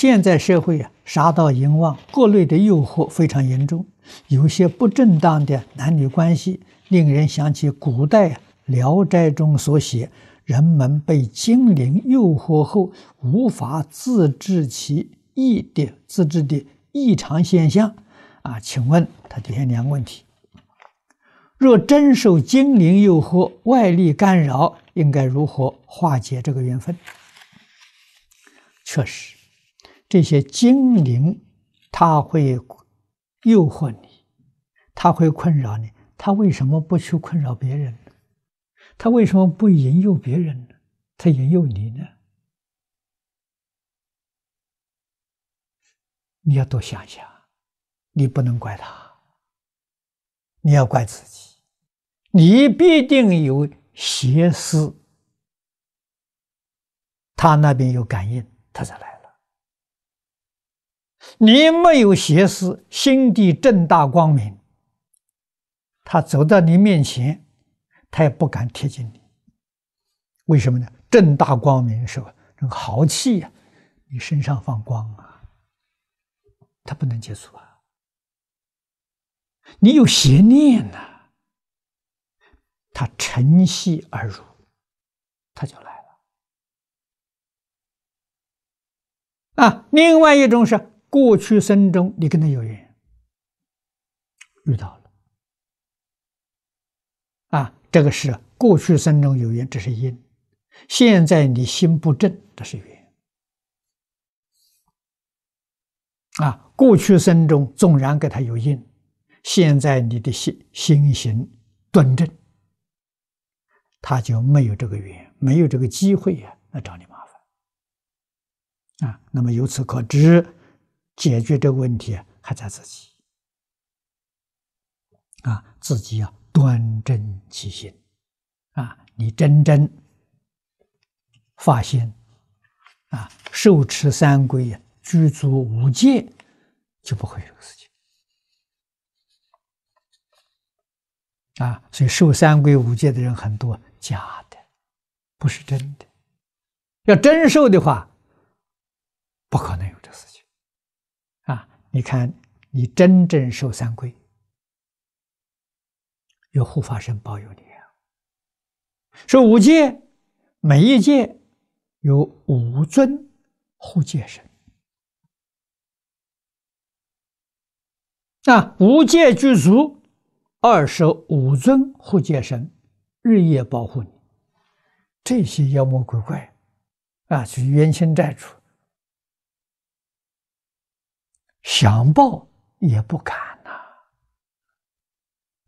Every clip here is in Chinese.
现在社会啊，杀盗淫妄各类的诱惑非常严重，有些不正当的男女关系，令人想起古代《聊斋》中所写，人们被精灵诱惑后无法自制其意的自制的异常现象。啊，请问他底下两个问题：若真受精灵诱惑、外力干扰，应该如何化解这个缘分？确实。这些精灵，他会诱惑你，他会困扰你。他为什么不去困扰别人呢？他为什么不引诱别人呢？他引诱你呢？你要多想想，你不能怪他，你要怪自己。你必定有邪思，他那边有感应，他才来。你没有邪思，心地正大光明，他走到你面前，他也不敢贴近你。为什么呢？正大光明是吧？这，个豪气呀，你身上放光啊，他不能接触啊。你有邪念呐，他乘虚而入，他就来了。啊，另外一种是。过去生中，你跟他有缘，遇到了，啊，这个是过去生中有缘，这是因；现在你心不正，这是缘。啊，过去生中纵然跟他有因，现在你的心心行端正，他就没有这个缘，没有这个机会呀，来找你麻烦。啊，那么由此可知。解决这个问题还在自己啊，自己要端正其心啊，你真正发心啊，受持三归，具足五戒，就不会有这个事情啊。所以受三规五戒的人很多，假的，不是真的。要真受的话，不可能有这事情。你看，你真正受三归，有护法神保佑你啊！受五戒，每一戒有五尊护戒神，那五戒具足，二十五尊护戒神日夜保护你。这些妖魔鬼怪啊，是冤亲债主。想报也不敢呐！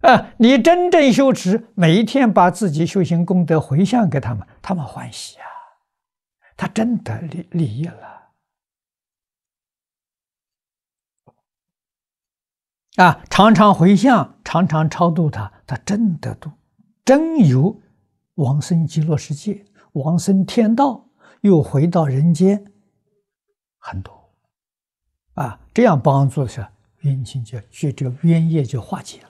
啊，你真正修持，每一天把自己修行功德回向给他们，他们欢喜啊！他真的利利益了啊！常常回向，常常超度他，他真的度，真有往生极乐世界，往生天道，又回到人间，很多。啊，这样帮助是冤情就就这个冤业就化解了。